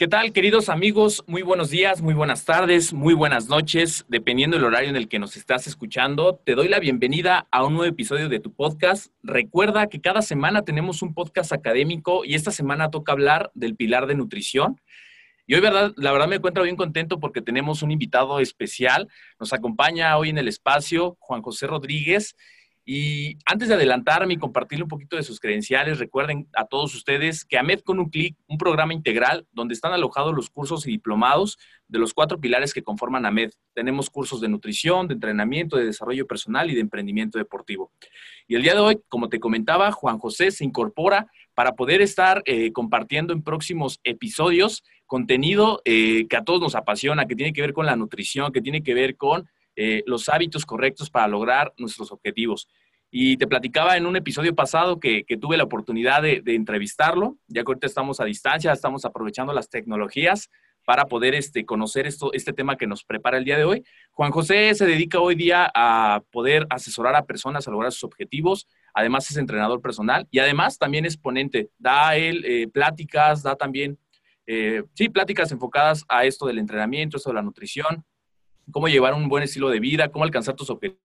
¿Qué tal, queridos amigos? Muy buenos días, muy buenas tardes, muy buenas noches, dependiendo del horario en el que nos estás escuchando. Te doy la bienvenida a un nuevo episodio de tu podcast. Recuerda que cada semana tenemos un podcast académico y esta semana toca hablar del pilar de nutrición. Y hoy, verdad, la verdad me encuentro bien contento porque tenemos un invitado especial. Nos acompaña hoy en el espacio Juan José Rodríguez. Y antes de adelantarme y compartirle un poquito de sus credenciales, recuerden a todos ustedes que AMED con un clic, un programa integral donde están alojados los cursos y diplomados de los cuatro pilares que conforman AMED. Tenemos cursos de nutrición, de entrenamiento, de desarrollo personal y de emprendimiento deportivo. Y el día de hoy, como te comentaba, Juan José se incorpora para poder estar eh, compartiendo en próximos episodios contenido eh, que a todos nos apasiona, que tiene que ver con la nutrición, que tiene que ver con eh, los hábitos correctos para lograr nuestros objetivos. Y te platicaba en un episodio pasado que, tuve la oportunidad de, entrevistarlo, ya que ahorita estamos a distancia, estamos aprovechando las tecnologías para poder este, conocer esto, este tema que nos prepara el día de hoy. Juan José se dedica hoy día a poder asesorar a personas a lograr sus objetivos, además es entrenador personal y además también es ponente, da él eh, pláticas, da también, eh, sí, pláticas enfocadas a esto del entrenamiento, esto de la nutrición, cómo llevar un buen estilo de vida, cómo alcanzar tus objetivos,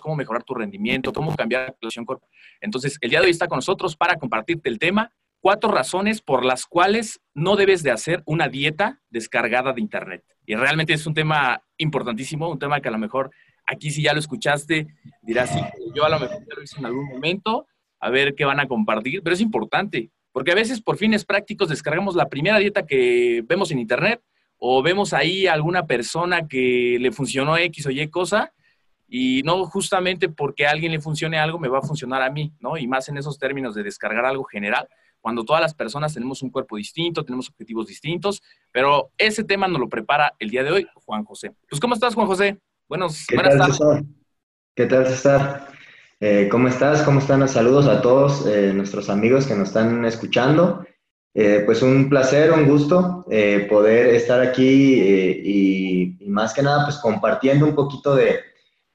cómo mejorar tu rendimiento, cómo cambiar la actuación corporal. Entonces, el día de hoy está con nosotros para compartirte el tema, cuatro razones por las cuales no debes de hacer una dieta descargada de Internet. Y realmente es un tema importantísimo, un tema que a lo mejor aquí si ya lo escuchaste, dirás, yo a lo mejor ya lo hice en algún momento, a ver qué van a compartir, pero es importante, porque a veces por fines prácticos descargamos la primera dieta que vemos en Internet o vemos ahí a alguna persona que le funcionó X o Y cosa y no justamente porque a alguien le funcione algo me va a funcionar a mí, ¿no? Y más en esos términos de descargar algo general, cuando todas las personas tenemos un cuerpo distinto, tenemos objetivos distintos, pero ese tema nos lo prepara el día de hoy Juan José. Pues, ¿cómo estás, Juan José? Buenos, ¿Qué buenas tal, tardes. ¿Qué tal, César? Eh, ¿Cómo estás? ¿Cómo están? Saludos a todos eh, nuestros amigos que nos están escuchando. Eh, pues un placer, un gusto eh, poder estar aquí eh, y, más que nada pues compartiendo un poquito de,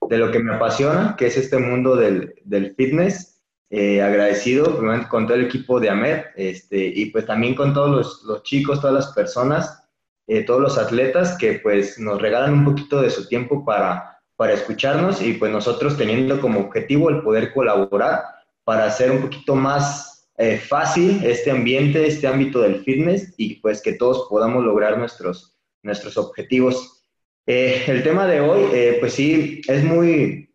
de, lo que me apasiona, que es este mundo del, del fitness. agradecido con todo el equipo de AMED este, y pues también con todos los, los chicos, todas las personas, todos los atletas que pues nos regalan un poquito de su tiempo para, para escucharnos y pues nosotros teniendo como objetivo el poder colaborar para hacer un poquito más eh, fácil este ambiente, este ámbito del fitness y pues que todos podamos lograr nuestros, nuestros objetivos. Eh, el tema de hoy, eh, pues sí, es muy,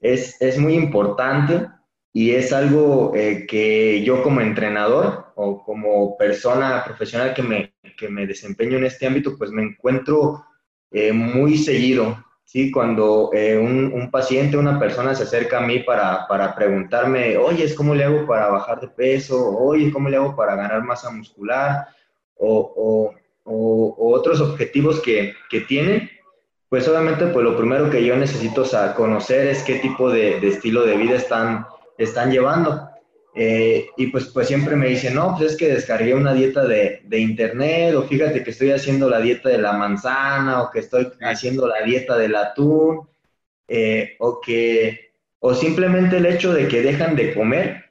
es, es, muy importante y es algo que yo como entrenador o como persona profesional que me, que me desempeño en este ámbito, pues me encuentro muy seguido ¿sí? Cuando eh, un, un, paciente, una persona se acerca a mí para, para preguntarme, oye, ¿cómo le hago para bajar de peso? Oye, ¿cómo le hago para ganar masa muscular? o, otros objetivos que, que, tienen, pues obviamente pues lo primero que yo necesito conocer es qué tipo de, de estilo de vida están, están llevando. Eh, y pues, pues siempre me dicen, no, pues es que descargué una dieta de, de, internet, o fíjate que estoy haciendo la dieta de la manzana, o que estoy haciendo la dieta del atún, eh, o que, o simplemente el hecho de que dejan de comer,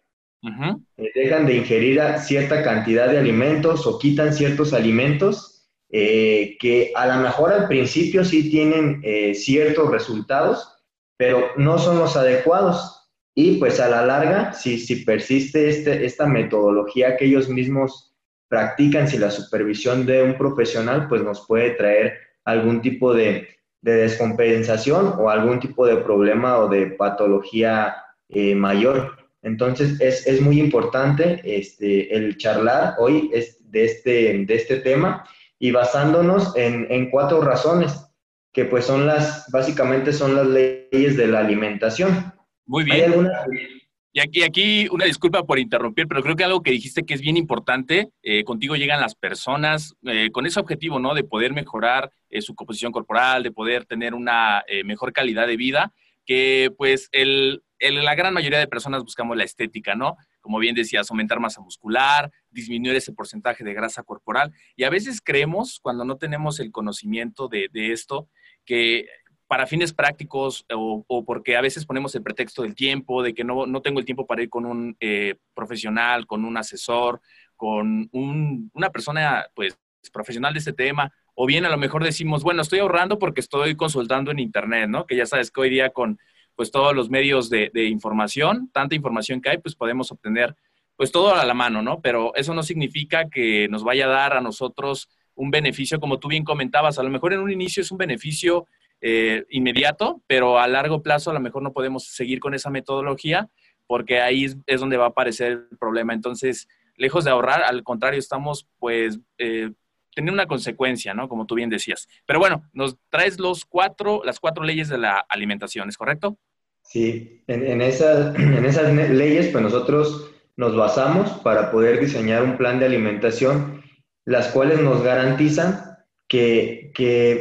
eh, dejan de ingerir cierta cantidad de alimentos o quitan ciertos alimentos que a lo mejor al principio sí tienen ciertos resultados, pero no son los adecuados. Y pues a la larga, si, si persiste este, esta metodología que ellos mismos practican, si la supervisión de un profesional, pues nos puede traer algún tipo de, descompensación o algún tipo de problema o de patología eh, mayor. Entonces es, es, muy importante este, el charlar hoy es de, este, de este tema y basándonos en, en cuatro razones, que pues son las, básicamente son las leyes de la alimentación. Muy bien. Y aquí, aquí una disculpa por interrumpir, pero creo que algo que dijiste que es bien importante, eh, contigo llegan las personas eh, con ese objetivo, ¿no? De poder mejorar eh, su composición corporal, de poder tener una mejor calidad de vida, que pues el, la gran mayoría de personas buscamos la estética, ¿no? Como bien decías, aumentar masa muscular, disminuir ese porcentaje de grasa corporal. Y a veces creemos, cuando no tenemos el conocimiento de, de esto, que para fines prácticos o, porque a veces ponemos el pretexto del tiempo, de que no, no tengo el tiempo para ir con un eh, profesional, con un asesor, con una persona pues profesional de este tema, o bien a lo mejor decimos, bueno, estoy ahorrando porque estoy consultando en internet, ¿no? Que ya sabes que hoy día con pues todos los medios de, de información, tanta información que hay, pues podemos obtener pues todo a la mano, ¿no? Pero eso no significa que nos vaya a dar a nosotros un beneficio, como tú bien comentabas, a lo mejor en un inicio es un beneficio eh, inmediato, pero a largo plazo a lo mejor no podemos seguir con esa metodología porque ahí es, donde va a aparecer el problema. Entonces, lejos de ahorrar, al contrario, estamos pues eh, teniendo una consecuencia, ¿no? Como tú bien decías. Pero bueno, nos traes los cuatro, las cuatro leyes de la alimentación, ¿es correcto? Sí, en, en, en esas leyes pues nosotros nos basamos para poder diseñar un plan de alimentación, las cuales nos garantizan que,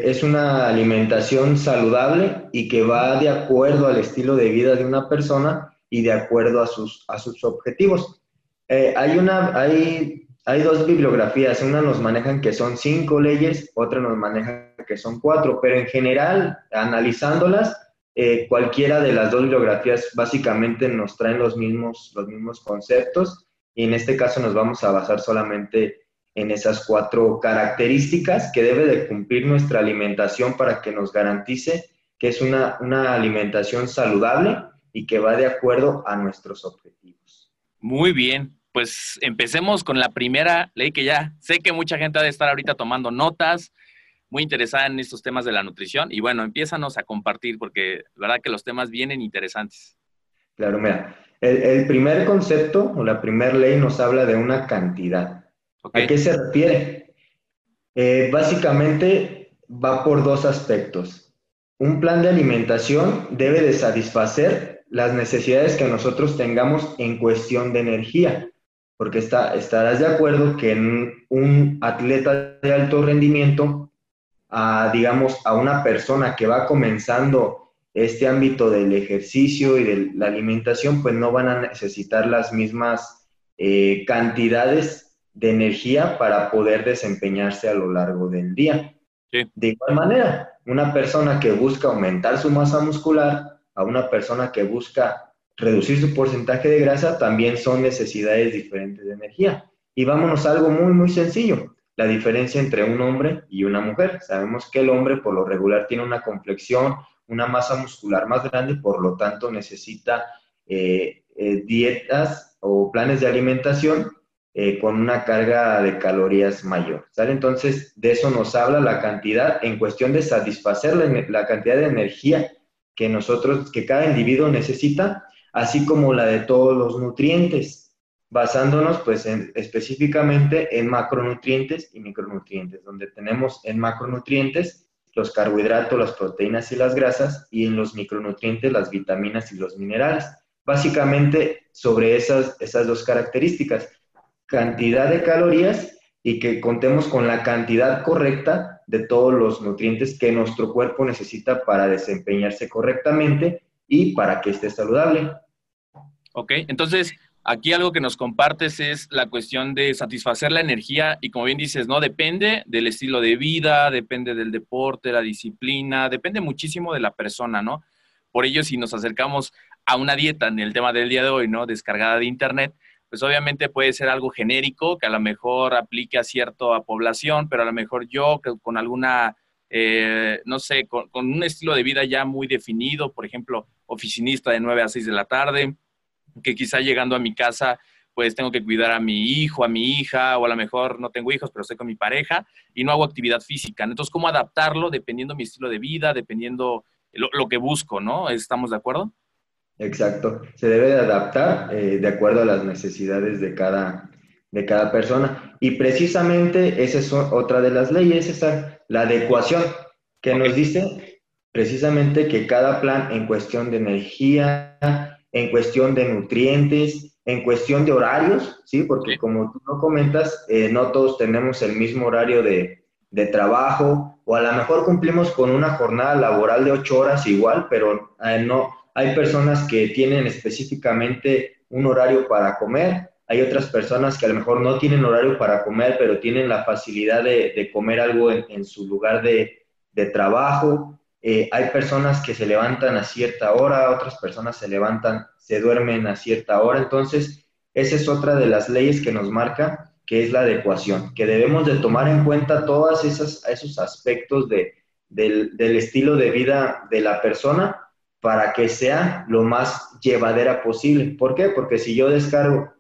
es una alimentación saludable y que va de acuerdo al estilo de vida de una persona y de acuerdo a sus, a sus objetivos. Eh, hay, una, hay, hay dos bibliografías, una nos manejan que son cinco leyes, otra nos maneja que son cuatro, pero en general, analizándolas, eh, cualquiera de las dos bibliografías básicamente nos traen los mismos, los mismos conceptos y en este caso nos vamos a basar solamente en esas cuatro características que debe de cumplir nuestra alimentación para que nos garantice que es una, alimentación saludable y que va de acuerdo a nuestros objetivos. Muy bien, pues empecemos con la primera ley que ya sé que mucha gente ha de estar ahorita tomando notas, muy interesada en estos temas de la nutrición y bueno, empiézanos a compartir porque la verdad que los temas vienen interesantes. Claro, mira, el, el primer concepto o la primera ley nos habla de una cantidad. ¿A qué se refiere? Eh, básicamente va por dos aspectos. Un plan de alimentación debe de satisfacer las necesidades que nosotros tengamos en cuestión de energía, porque está, estarás de acuerdo que en un atleta de alto rendimiento, a, digamos, a una persona que va comenzando este ámbito del ejercicio y de la alimentación, pues no van a necesitar las mismas eh, cantidades de energía para poder desempeñarse a lo largo del día. De igual manera, una persona que busca aumentar su masa muscular, a una persona que busca reducir su porcentaje de grasa, también son necesidades diferentes de energía. Y vámonos a algo muy, muy sencillo, la diferencia entre un hombre y una mujer. Sabemos que el hombre por lo regular tiene una complexión, una masa muscular más grande, por lo tanto necesita eh, eh, dietas o planes de alimentación eh, con una carga de calorías mayor. ¿sale? Entonces, de eso nos habla la cantidad en cuestión de satisfacer la, cantidad de energía que nosotros, que cada individuo necesita, así como la de todos los nutrientes, basándonos pues específicamente en macronutrientes y micronutrientes, donde tenemos en macronutrientes los carbohidratos, las proteínas y las grasas, y en los micronutrientes las vitaminas y los minerales. Básicamente sobre esas, esas dos características cantidad de calorías y que contemos con la cantidad correcta de todos los nutrientes que nuestro cuerpo necesita para desempeñarse correctamente y para que esté saludable. Ok, entonces aquí algo que nos compartes es la cuestión de satisfacer la energía y como bien dices, ¿no? Depende del estilo de vida, depende del deporte, la disciplina, depende muchísimo de la persona, ¿no? Por ello, si nos acercamos a una dieta en el tema del día de hoy, ¿no? Descargada de internet, pues obviamente puede ser algo genérico que a lo mejor aplique a cierta población, pero a lo mejor yo con alguna, eh, no sé, con, un estilo de vida ya muy definido, por ejemplo, oficinista de 9 a 6 de la tarde, que quizá llegando a mi casa pues tengo que cuidar a mi hijo, a mi hija, o a lo mejor no tengo hijos, pero estoy con mi pareja y no hago actividad física. Entonces, ¿cómo adaptarlo dependiendo de mi estilo de vida, dependiendo lo, lo que busco, ¿no? ¿Estamos de acuerdo? Exacto. Se debe de adaptar eh, de acuerdo a las necesidades de cada, de cada persona. Y precisamente esa es otra de las leyes, esa, la adecuación, que nos dice precisamente que cada plan en cuestión de energía, en cuestión de nutrientes, en cuestión de horarios, ¿sí? Porque como tú no comentas, eh, no todos tenemos el mismo horario de, de, trabajo, o a lo mejor cumplimos con una jornada laboral de ocho horas igual, pero eh, no, hay personas que tienen específicamente un horario para comer, hay otras personas que a lo mejor no tienen horario para comer, pero tienen la facilidad de, comer algo en, su lugar de, trabajo. Eh, hay personas que se levantan a cierta hora, otras personas se levantan, se duermen a cierta hora. Entonces, esa es otra de las leyes que nos marca, que es la adecuación, que debemos de tomar en cuenta todos esos aspectos del, del estilo de vida de la persona para que sea lo más llevadera posible. ¿Por qué? Porque si yo descargo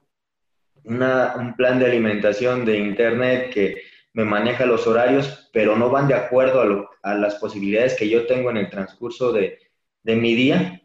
un plan de alimentación de internet que me maneja los horarios, pero no van de acuerdo a, las posibilidades que yo tengo en el transcurso de, mi día,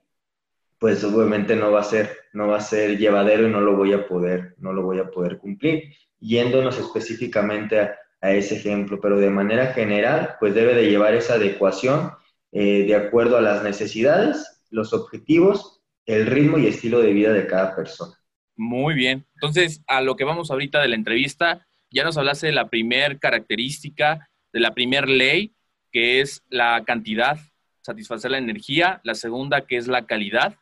pues obviamente no va a ser, no va a ser llevadero y no lo voy a poder, no lo voy a poder cumplir. Yéndonos específicamente a, ese ejemplo, pero de manera general, pues debe de llevar esa adecuación eh, de acuerdo a las necesidades, los objetivos, el ritmo y estilo de vida de cada persona. Muy bien. Entonces, a lo que vamos ahorita de la entrevista, ya nos hablaste de la primer característica, de la primer ley, que es la cantidad, satisfacer la energía, la segunda que es la calidad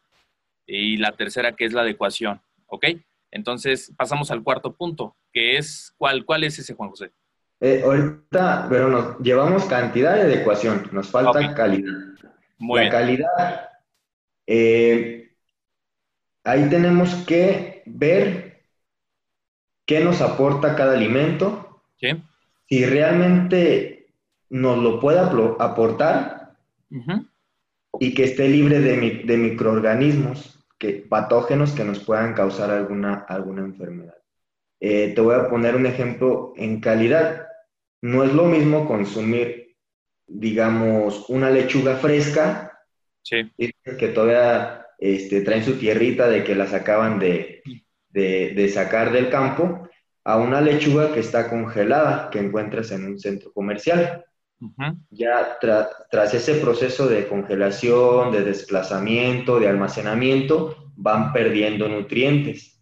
y la tercera que es la adecuación. ¿Ok? Entonces, pasamos al cuarto punto, que es, ¿cuál, cuál es ese, Juan José? Eh, ahorita, pero nos llevamos cantidad y adecuación, nos falta calidad. la calidad, eh, ahí tenemos que ver qué nos aporta cada alimento, si realmente nos lo puede aportar y que esté libre de, microorganismos que, patógenos que nos puedan causar alguna, alguna enfermedad. Eh, te voy a poner un ejemplo en calidad no es lo mismo consumir, digamos, una lechuga fresca, que todavía este, traen su tierrita de que las acaban de, sacar del campo, a una lechuga que está congelada, que encuentras en un centro comercial. Ya tras ese proceso de congelación, de desplazamiento, de almacenamiento, van perdiendo nutrientes.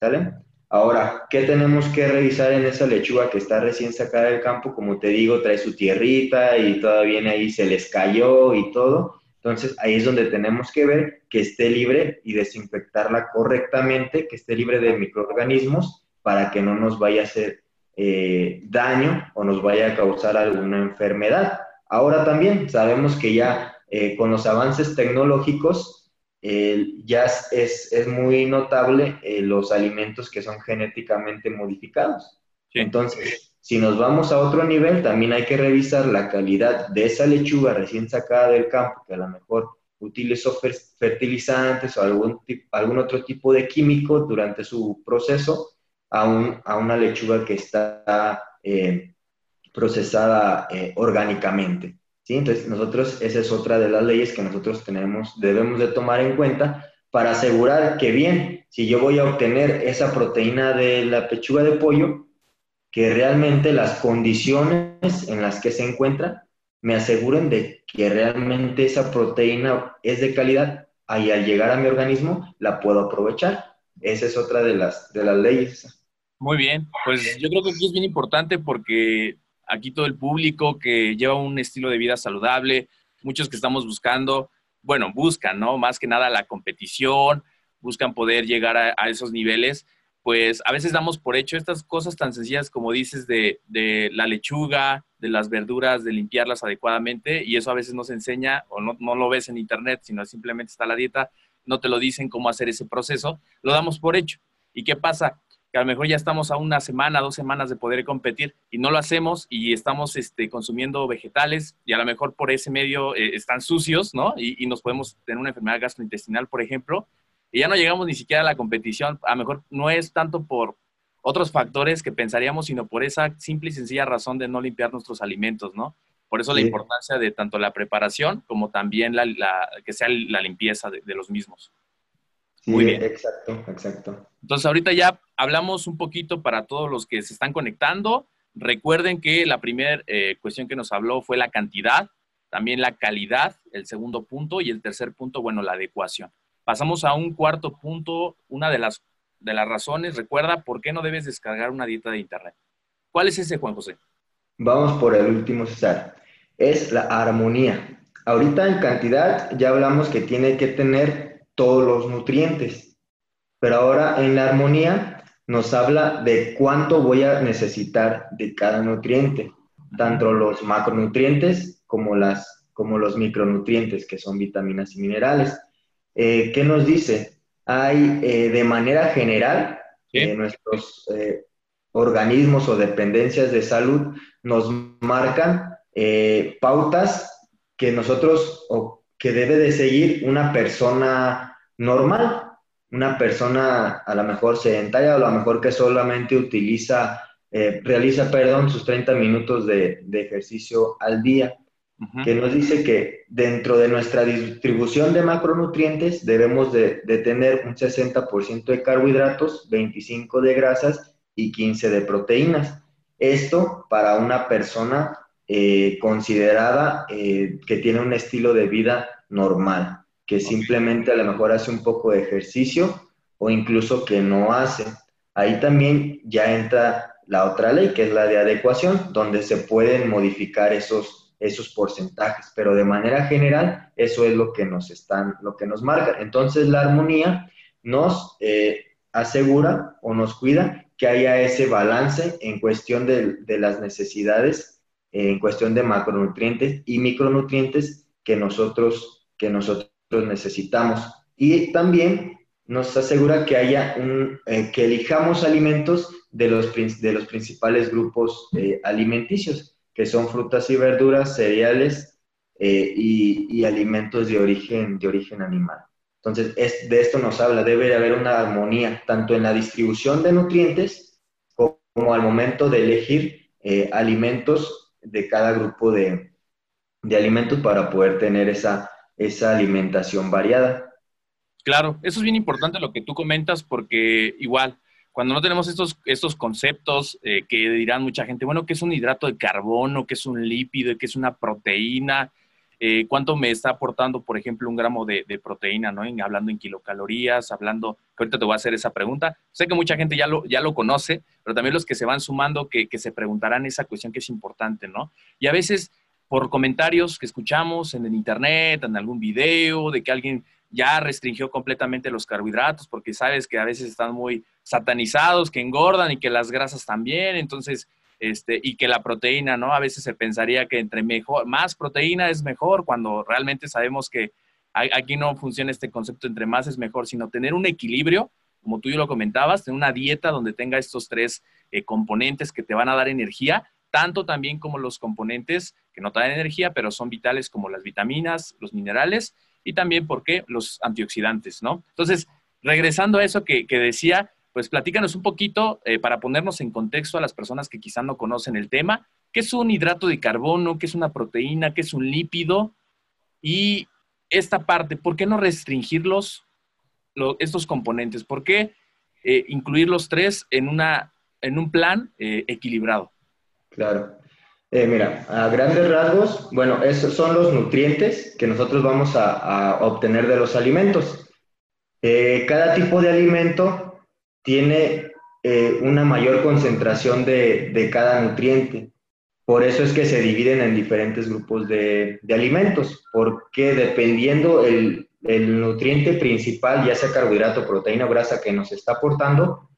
¿Sale? Ahora, ¿qué tenemos que revisar en esa lechuga que está recién sacada del campo? Como te digo, trae su tierrita y todavía ahí se les cayó y todo. Entonces, ahí es donde tenemos que ver que esté libre y desinfectarla correctamente, que esté libre de microorganismos para que no nos vaya a hacer eh, daño o nos vaya a causar alguna enfermedad. Ahora también sabemos que ya eh, con los avances tecnológicos, ya es, es, muy notable eh, los alimentos que son genéticamente modificados. Entonces, si nos vamos a otro nivel, también hay que revisar la calidad de esa lechuga recién sacada del campo, que a lo mejor utilizó fertilizantes o algún, algún otro tipo de químico durante su proceso, a, un, a una lechuga que está eh, procesada eh, orgánicamente. ¿Sí? Entonces, nosotros, esa es otra de las leyes que nosotros tenemos, debemos de tomar en cuenta para asegurar que bien, si yo voy a obtener esa proteína de la pechuga de pollo, que realmente las condiciones en las que se encuentra me aseguren de que realmente esa proteína es de calidad y al llegar a mi organismo la puedo aprovechar. Esa es otra de las, de las leyes. Muy bien, pues yo creo que es bien importante porque aquí todo el público que lleva un estilo de vida saludable, muchos que estamos buscando, bueno, buscan, ¿no? Más que nada la competición, buscan poder llegar a, esos niveles, pues a veces damos por hecho estas cosas tan sencillas como dices de, la lechuga, de las verduras, de limpiarlas adecuadamente, y eso a veces no se enseña o no, no lo ves en internet, sino simplemente está la dieta, no te lo dicen cómo hacer ese proceso, lo damos por hecho. ¿Y qué pasa? Que a lo mejor ya estamos a una semana, dos semanas de poder competir y no lo hacemos y estamos este, consumiendo vegetales y a lo mejor por ese medio eh, están sucios, ¿no? Y, nos podemos tener una enfermedad gastrointestinal, por ejemplo, y ya no llegamos ni siquiera a la competición. A lo mejor no es tanto por otros factores que pensaríamos, sino por esa simple y sencilla razón de no limpiar nuestros alimentos, ¿no? Por eso la importancia de tanto la preparación como también la, que sea la limpieza de los mismos. Muy bien. Exacto, exacto. Entonces, ahorita ya hablamos un poquito para todos los que se están conectando. Recuerden que la primera eh, cuestión que nos habló fue la cantidad, también la calidad, el segundo punto, y el tercer punto, bueno, la adecuación. Pasamos a un cuarto punto, una de las, de las razones, recuerda, ¿por qué no debes descargar una dieta de Internet? ¿Cuál es ese, Juan José? Vamos por el último, César. Es la armonía. Ahorita en cantidad ya hablamos que tiene que tener todos los nutrientes. Pero ahora en la armonía nos habla de cuánto voy a necesitar de cada nutriente, tanto los macronutrientes como, las, como los micronutrientes, que son vitaminas y minerales. Eh, ¿Qué nos dice? Hay eh, de manera general, eh, nuestros organismos o dependencias de salud nos marcan pautas que nosotros o que debe de seguir una persona normal, una persona a lo mejor sedentaria o a lo mejor que solamente utiliza, eh, realiza, perdón, sus 30 minutos de, ejercicio al día, que nos dice que dentro de nuestra distribución de macronutrientes debemos de, tener un 60% de carbohidratos, 25 de grasas y 15 de proteínas. Esto para una persona eh, considerada eh, que tiene un estilo de vida normal que simplemente a lo mejor hace un poco de ejercicio o incluso que no hace. Ahí también ya entra la otra ley, que es la de adecuación, donde se pueden modificar esos, esos porcentajes, pero de manera general eso es lo que nos están, lo que nos marca. Entonces la armonía nos eh, asegura o nos cuida que haya ese balance en cuestión de, de las necesidades, en cuestión de macronutrientes y micronutrientes que nosotros, que nosotros necesitamos. Y también nos asegura que haya un, eh, que elijamos alimentos de los, de los principales grupos eh, alimenticios, que son frutas y verduras, cereales eh, y, alimentos de origen, de origen animal. Entonces, es, de esto nos habla, debe de haber una armonía tanto en la distribución de nutrientes como al momento de elegir alimentos de cada grupo de, de alimentos para poder tener esa esa alimentación variada. Claro, eso es bien importante lo que tú comentas porque igual, cuando no tenemos estos, estos conceptos eh, que dirán mucha gente, bueno, ¿qué es un hidrato de carbono? ¿Qué es un lípido? ¿Qué es una proteína? Eh, ¿Cuánto me está aportando, por ejemplo, un gramo de, proteína, ¿no? hablando en kilocalorías, hablando, ahorita te voy a hacer esa pregunta. Sé que mucha gente ya lo, ya lo conoce, pero también los que se van sumando que, que se preguntarán esa cuestión que es importante, ¿no? Y a veces por comentarios que escuchamos en el internet, en algún video, de que alguien ya restringió completamente los carbohidratos, porque sabes que a veces están muy satanizados, que engordan y que las grasas también, entonces, este, y que la proteína, ¿no? A veces se pensaría que entre mejor, más proteína es mejor, cuando realmente sabemos que aquí no funciona este concepto entre más es mejor, sino tener un equilibrio, como tú y lo comentabas, tener una dieta donde tenga estos tres eh, componentes que te van a dar energía, tanto también como los componentes que no dan energía, pero son vitales como las vitaminas, los minerales y también, ¿por qué? Los antioxidantes, ¿no? Entonces, regresando a eso que, decía, pues platícanos un poquito eh, para ponernos en contexto a las personas que quizá no conocen el tema. ¿Qué es un hidrato de carbono? ¿Qué es una proteína? ¿Qué es un lípido? Y esta parte, ¿por qué no restringirlos, estos componentes? ¿Por qué eh, incluir los tres en, una, en un plan eh, equilibrado? Claro. Eh, mira, a grandes rasgos, bueno, esos son los nutrientes que nosotros vamos a, obtener de los alimentos. Eh, cada tipo de alimento tiene eh, una mayor concentración de, cada nutriente. Por eso es que se dividen en diferentes grupos de, alimentos, porque dependiendo el, nutriente principal, ya sea carbohidrato, proteína o grasa que nos está aportando,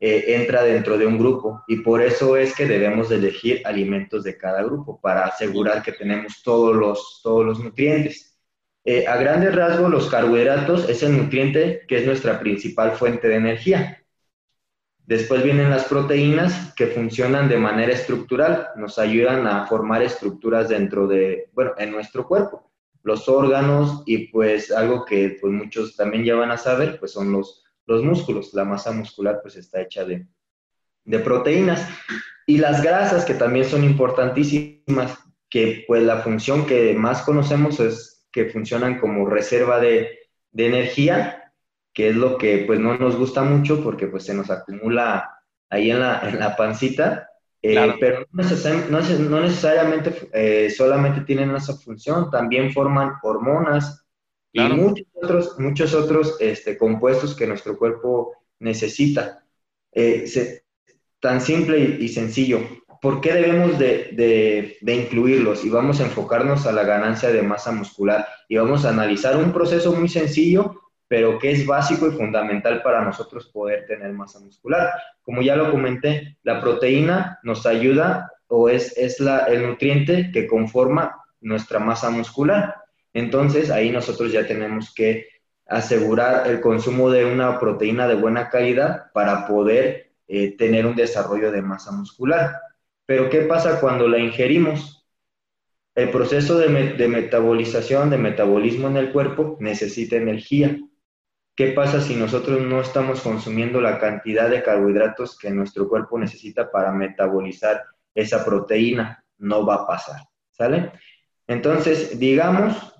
eh, entra dentro de un grupo. Y por eso es que debemos de elegir alimentos de cada grupo para asegurar que tenemos todos los, todos los nutrientes. Eh, a grandes rasgos, los carbohidratos es el nutriente que es nuestra principal fuente de energía. Después vienen las proteínas que funcionan de manera estructural, nos ayudan a formar estructuras dentro de, bueno, en nuestro cuerpo, los órganos y pues algo que pues muchos también ya van a saber, pues son los, los músculos, la masa muscular pues está hecha de, de proteínas. Y las grasas que también son importantísimas, que pues la función que más conocemos es que funcionan como reserva de, de energía que es lo que pues no nos gusta mucho porque pues se nos acumula ahí en la, en la pancita, eh, pero no, no, necesariamente eh, solamente tienen esa función, también forman hormonas y muchos otros, muchos otros este, compuestos que nuestro cuerpo necesita. Eh, tan simple y, sencillo. ¿Por qué debemos de, de, de, incluirlos? Y vamos a enfocarnos a la ganancia de masa muscular y vamos a analizar un proceso muy sencillo pero que es básico y fundamental para nosotros poder tener masa muscular. Como ya lo comenté, la proteína nos ayuda o es, es la, el nutriente que conforma nuestra masa muscular. Entonces ahí nosotros ya tenemos que asegurar el consumo de una proteína de buena calidad para poder eh, tener un desarrollo de masa muscular. Pero ¿qué pasa cuando la ingerimos? El proceso de, de metabolización, de metabolismo en el cuerpo necesita energía. ¿Qué pasa si nosotros no estamos consumiendo la cantidad de carbohidratos que nuestro cuerpo necesita para metabolizar esa proteína? No va a pasar, ¿sale? Entonces, digamos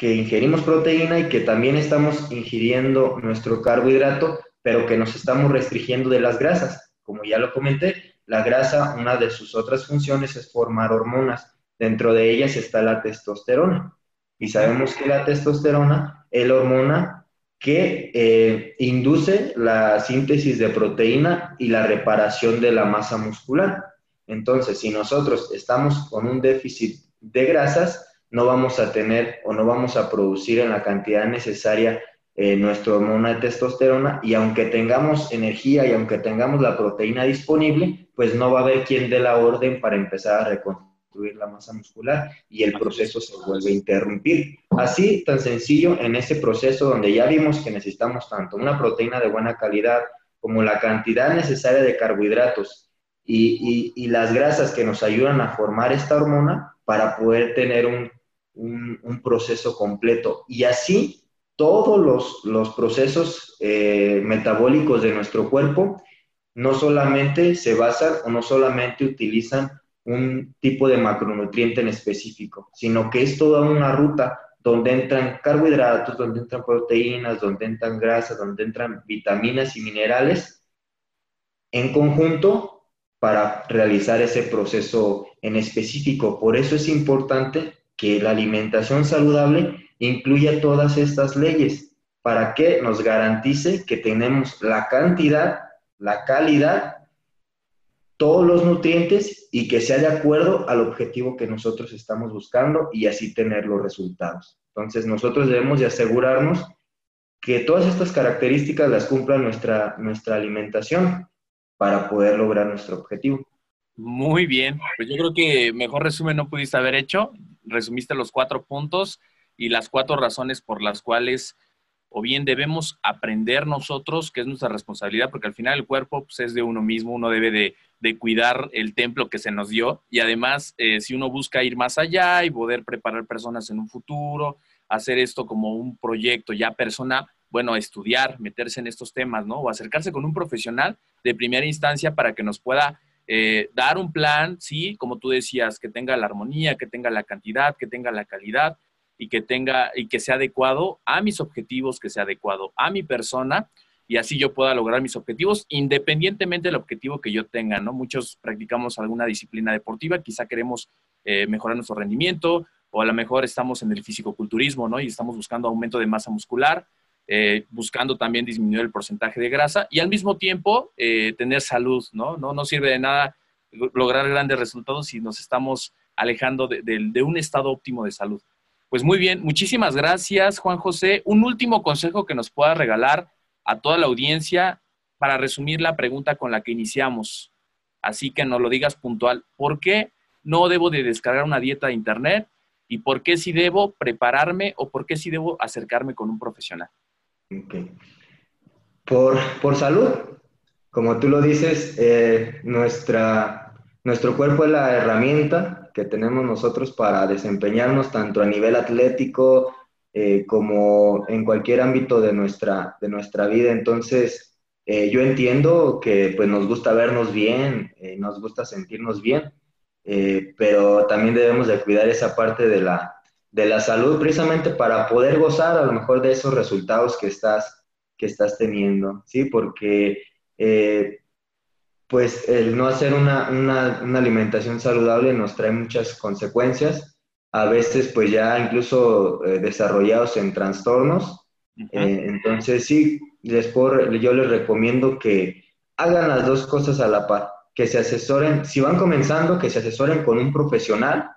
que ingerimos proteína y que también estamos ingiriendo nuestro carbohidrato, pero que nos estamos restringiendo de las grasas. Como ya lo comenté, la grasa, una de sus otras funciones es formar hormonas. Dentro de ellas está la testosterona. Y sabemos que la testosterona es la hormona que eh, induce la síntesis de proteína y la reparación de la masa muscular. Entonces, si nosotros estamos con un déficit de grasas, no vamos a tener o no vamos a producir en la cantidad necesaria eh, nuestra hormona de testosterona y aunque tengamos energía y aunque tengamos la proteína disponible, pues no va a haber quien dé la orden para empezar a reconstruir la masa muscular y el proceso se vuelve a interrumpir. Así, tan sencillo, en ese proceso donde ya vimos que necesitamos tanto una proteína de buena calidad como la cantidad necesaria de carbohidratos y, y, las grasas que nos ayudan a formar esta hormona para poder tener un, un, proceso completo. Y así, todos los, los procesos eh, metabólicos de nuestro cuerpo no solamente se basan o no solamente utilizan un tipo de macronutriente en específico, sino que es toda una ruta donde entran carbohidratos, donde entran proteínas, donde entran grasas, donde entran vitaminas y minerales en conjunto para realizar ese proceso en específico. Por eso es importante que la alimentación saludable incluya todas estas leyes para que nos garantice que tenemos la cantidad, la calidad todos los nutrientes y que sea de acuerdo al objetivo que nosotros estamos buscando y así tener los resultados. Entonces nosotros debemos de asegurarnos que todas estas características las cumpla nuestra, nuestra alimentación para poder lograr nuestro objetivo. Muy bien, pues yo creo que mejor resumen no pudiste haber hecho. Resumiste los cuatro puntos y las cuatro razones por las cuales o bien debemos aprender nosotros, que es nuestra responsabilidad, porque al final el cuerpo pues, es de uno mismo, uno debe de, cuidar el templo que se nos dio y además eh, si uno busca ir más allá y poder preparar personas en un futuro, hacer esto como un proyecto ya personal, bueno, estudiar, meterse en estos temas, ¿no? O acercarse con un profesional de primera instancia para que nos pueda eh, dar un plan, sí, como tú decías, que tenga la armonía, que tenga la cantidad, que tenga la calidad, y que tenga y que sea adecuado a mis objetivos, que sea adecuado a mi persona y así yo pueda lograr mis objetivos independientemente del objetivo que yo tenga, ¿no? Muchos practicamos alguna disciplina deportiva, quizá queremos eh, mejorar nuestro rendimiento o a lo mejor estamos en el fisicoculturismo, ¿no? Y estamos buscando aumento de masa muscular. Eh, buscando también disminuir el porcentaje de grasa y al mismo tiempo eh, tener salud, ¿no? ¿no? No sirve de nada lograr grandes resultados si nos estamos alejando de, de un estado óptimo de salud. Pues muy bien, muchísimas gracias, Juan José. Un último consejo que nos pueda regalar a toda la audiencia para resumir la pregunta con la que iniciamos. Así que nos lo digas puntual. ¿Por qué no debo de descargar una dieta de internet? ¿Y por qué si debo prepararme o por qué si debo acercarme con un profesional? Por, por, salud, como tú lo dices, eh, nuestra, nuestro cuerpo es la herramienta que tenemos nosotros para desempeñarnos tanto a nivel atlético eh, como en cualquier ámbito de nuestra, de nuestra vida. Entonces, eh, yo entiendo que pues, nos gusta vernos bien, nos gusta sentirnos bien, pero también debemos de cuidar esa parte de la, de la salud precisamente para poder gozar a lo mejor de esos resultados que estás, que estás teniendo, ¿sí? Porque eh, pues el no hacer una, alimentación saludable nos trae muchas consecuencias, a veces pues ya incluso eh, desarrollados en trastornos. Eh, entonces sí, les yo les recomiendo que hagan las dos cosas a la par, que se asesoren, si van comenzando, que se asesoren con un profesional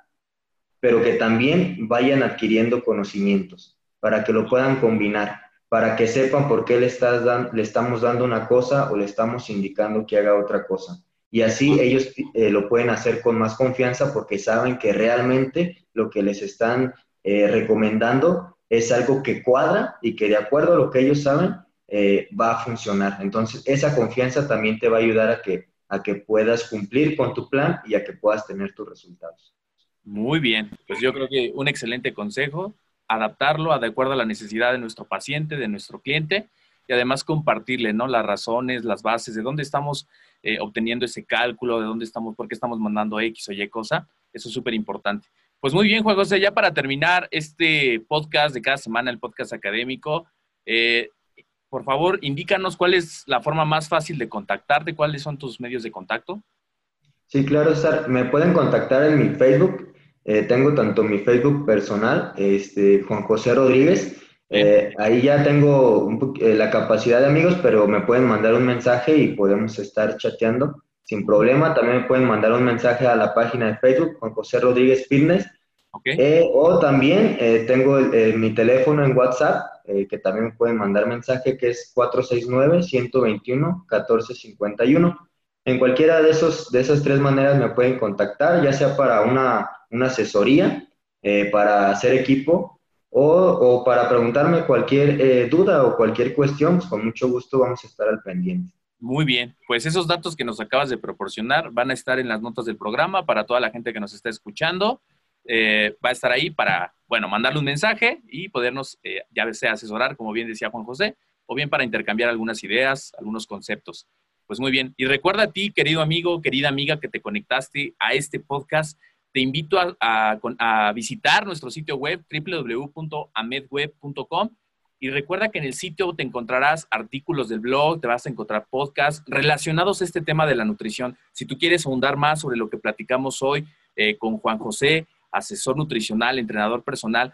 pero que también vayan adquiriendo conocimientos para que lo puedan combinar, para que sepan por qué le, estás le estamos dando una cosa o le estamos indicando que haga otra cosa. Y así ellos eh, lo pueden hacer con más confianza porque saben que realmente lo que les están eh, recomendando es algo que cuadra y que de acuerdo a lo que ellos saben eh, va a funcionar. Entonces, esa confianza también te va a ayudar a que, a que puedas cumplir con tu plan y a que puedas tener tus resultados. Muy bien, pues yo creo que un excelente consejo, adaptarlo de acuerdo a la necesidad de nuestro paciente, de nuestro cliente, y además compartirle, ¿no? Las razones, las bases, de dónde estamos eh, obteniendo ese cálculo, de dónde estamos, por qué estamos mandando X o Y cosa. Eso es súper importante. Pues muy bien, Juan José, ya para terminar este podcast de cada semana, el podcast académico, eh, por favor, indícanos cuál es la forma más fácil de contactarte, cuáles son tus medios de contacto. Sí, claro. Me pueden contactar en mi Facebook, eh, tengo tanto mi Facebook personal, este, Juan José Rodríguez. Eh, ahí ya tengo eh, la capacidad de amigos, pero me pueden mandar un mensaje y podemos estar chateando sin problema. También me pueden mandar un mensaje a la página de Facebook, Juan José Rodríguez Fitness. o también tengo mi teléfono en WhatsApp, que también me pueden mandar mensaje, que es 469-121-1451. En cualquiera de, esos, de esas tres maneras me pueden contactar, ya sea para una, asesoría, eh, para hacer equipo o, para preguntarme cualquier eh, duda o cualquier cuestión, pues con mucho gusto vamos a estar al pendiente. Muy bien, pues esos datos que nos acabas de proporcionar van a estar en las notas del programa para toda la gente que nos está escuchando. Eh, va a estar ahí para, bueno, mandarle un mensaje y podernos, ya sea asesorar, como bien decía Juan José, o bien para intercambiar algunas ideas, algunos conceptos. Pues muy bien. Y recuerda a ti, querido amigo, querida amiga, que te conectaste a este podcast. Te invito a, visitar nuestro sitio web www.amedweb.com y recuerda que en el sitio te encontrarás artículos del blog, te vas a encontrar podcasts relacionados a este tema de la nutrición. Si tú quieres ahondar más sobre lo que platicamos hoy eh, con Juan José, asesor nutricional, entrenador personal,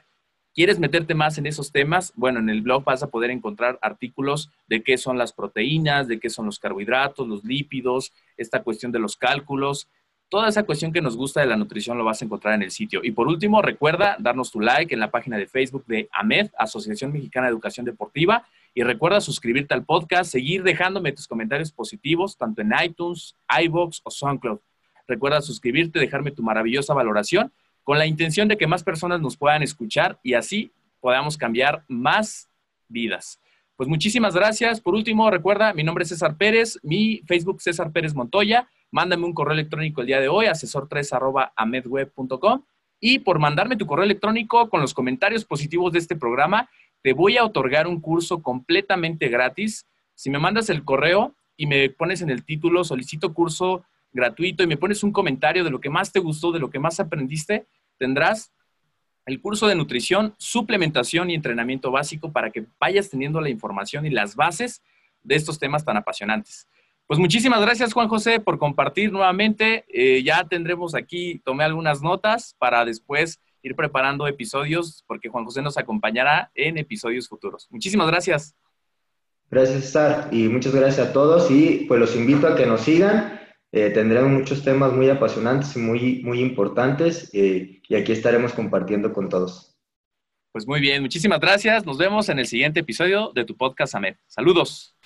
¿Quieres meterte más en esos temas? Bueno, en el blog vas a poder encontrar artículos de qué son las proteínas, de qué son los carbohidratos, los lípidos, esta cuestión de los cálculos. Toda esa cuestión que nos gusta de la nutrición lo vas a encontrar en el sitio. Y por último, recuerda darnos tu like en la página de Facebook de AMED, Asociación Mexicana de Educación Deportiva. Y recuerda suscribirte al podcast, seguir dejándome tus comentarios positivos, tanto en iTunes, iBox o SoundCloud. Recuerda suscribirte, dejarme tu maravillosa valoración con la intención de que más personas nos puedan escuchar y así podamos cambiar más vidas. Pues muchísimas gracias. Por último, recuerda, mi nombre es César Pérez, mi Facebook César Pérez Montoya. Mándame un correo electrónico el día de hoy, asesor3 amedweb.com. Y por mandarme tu correo electrónico con los comentarios positivos de este programa, te voy a otorgar un curso completamente gratis. Si me mandas el correo y me pones en el título, solicito curso gratuito y me pones un comentario de lo que más te gustó, de lo que más aprendiste, tendrás el curso de nutrición, suplementación y entrenamiento básico para que vayas teniendo la información y las bases de estos temas tan apasionantes. Pues muchísimas gracias Juan José por compartir nuevamente. Eh, ya tendremos aquí, tomé algunas notas para después ir preparando episodios porque Juan José nos acompañará en episodios futuros. Muchísimas gracias. Gracias, Star, y muchas gracias a todos y pues los invito a que nos sigan. Eh, tendremos muchos temas muy apasionantes y muy, muy importantes eh, y aquí estaremos compartiendo con todos. Pues muy bien, muchísimas gracias. Nos vemos en el siguiente episodio de tu podcast, Ahmed. Saludos.